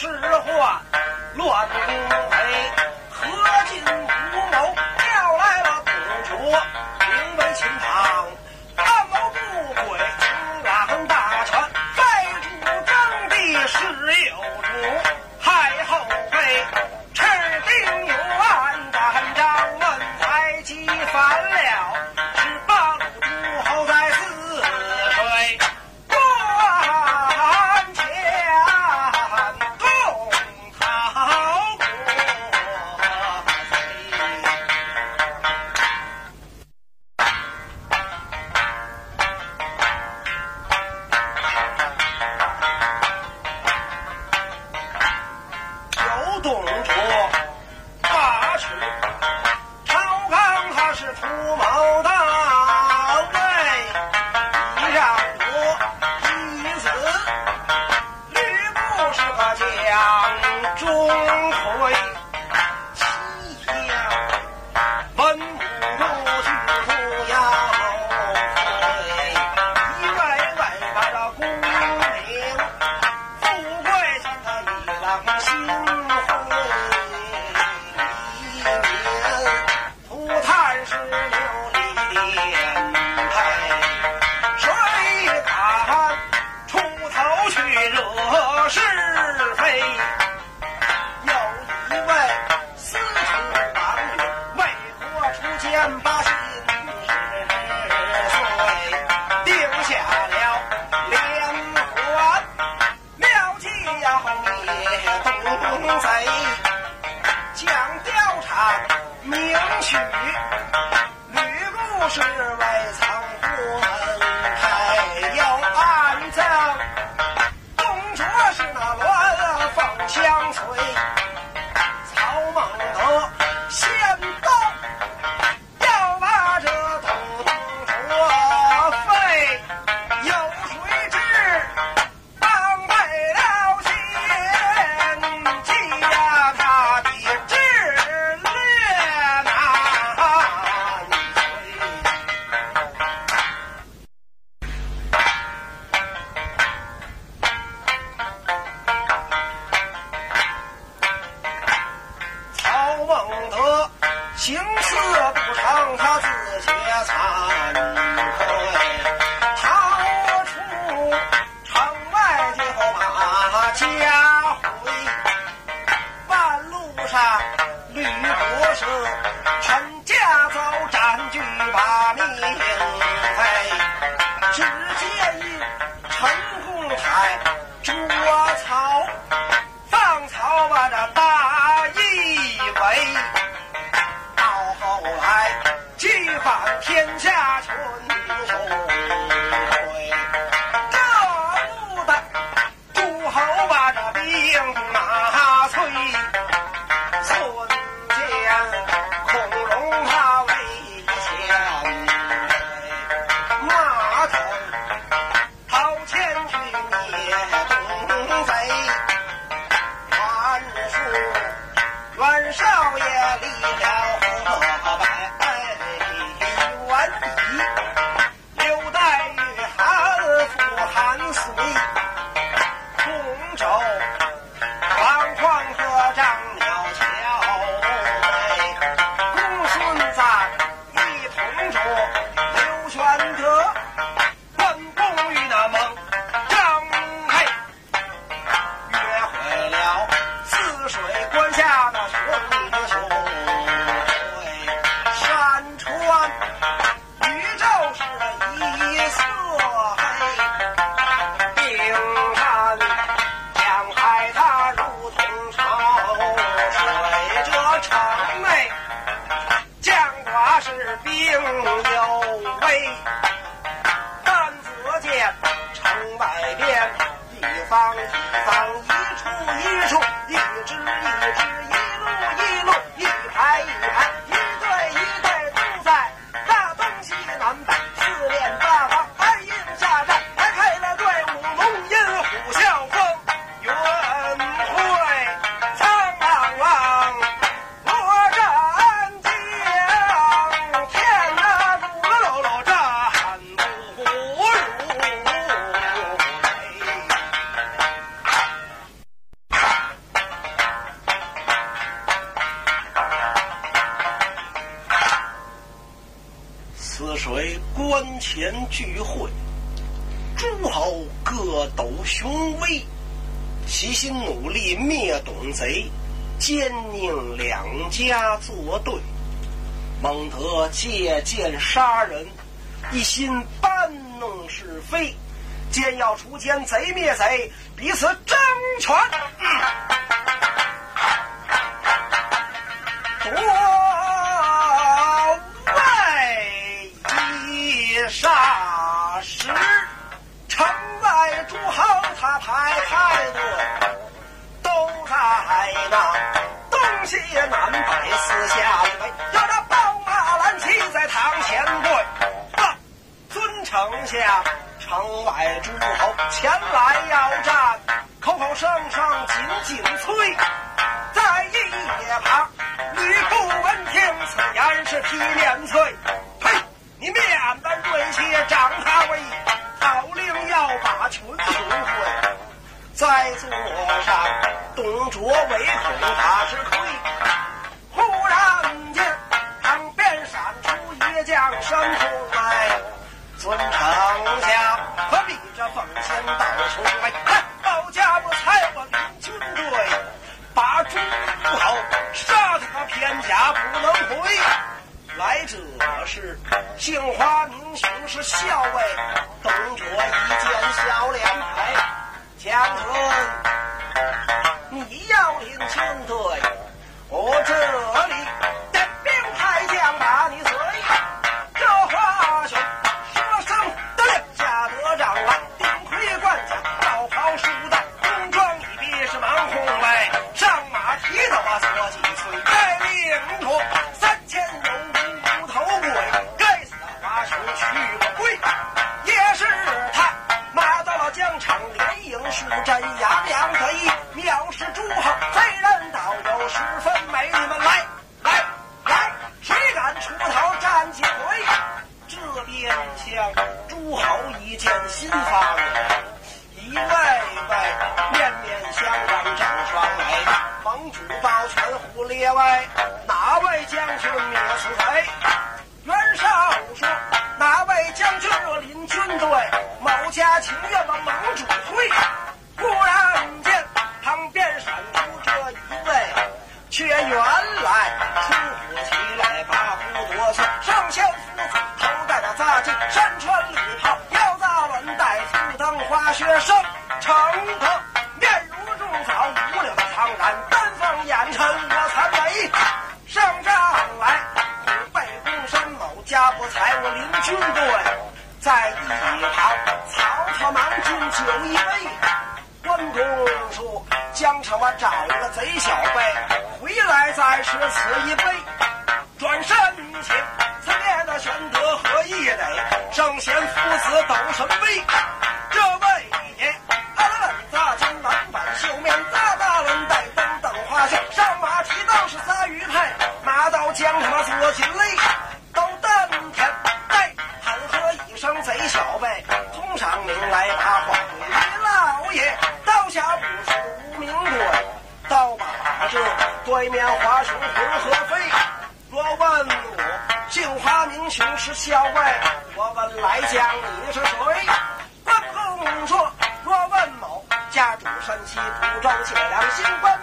是祸乱兵围，何进无谋，调来了董卓。关前聚会，诸侯各斗雄威，齐心努力灭董贼，奸佞两家作对，孟德借剑杀人，一心搬弄是非，奸要除奸，贼灭贼，彼此争权夺。霎时，城外诸侯他排开的都在那东西南北四下围，有这宝马蓝旗在堂前跪，啊，尊丞相，城外诸侯前来要战，口口声声紧紧催，在一旁吕布闻听此言是批脸翠。不怕吃亏，忽然间旁边闪出一将，身后来，尊丞相，何必这奉先到处飞，哼，保家不财我领军队，把诸侯杀得他偏甲不能回来者是杏花名雄是校尉，董卓一见小脸白，江河。调令清退，我这里。哪位将军你是谁？袁绍说：“哪位将军若领军队，某家情愿做盟主会。”忽然间，旁边闪出这一位，却元。一旁曹操忙敬酒一杯。关公说：“江城我找了个贼小辈，回来再吃此一杯。”转身请，此面的玄德何意得？圣贤父子斗神威。这对面华雄红和飞。若问我姓花名雄是校尉，我问来将你是谁？关公说：若问某家主山西蒲州解良新官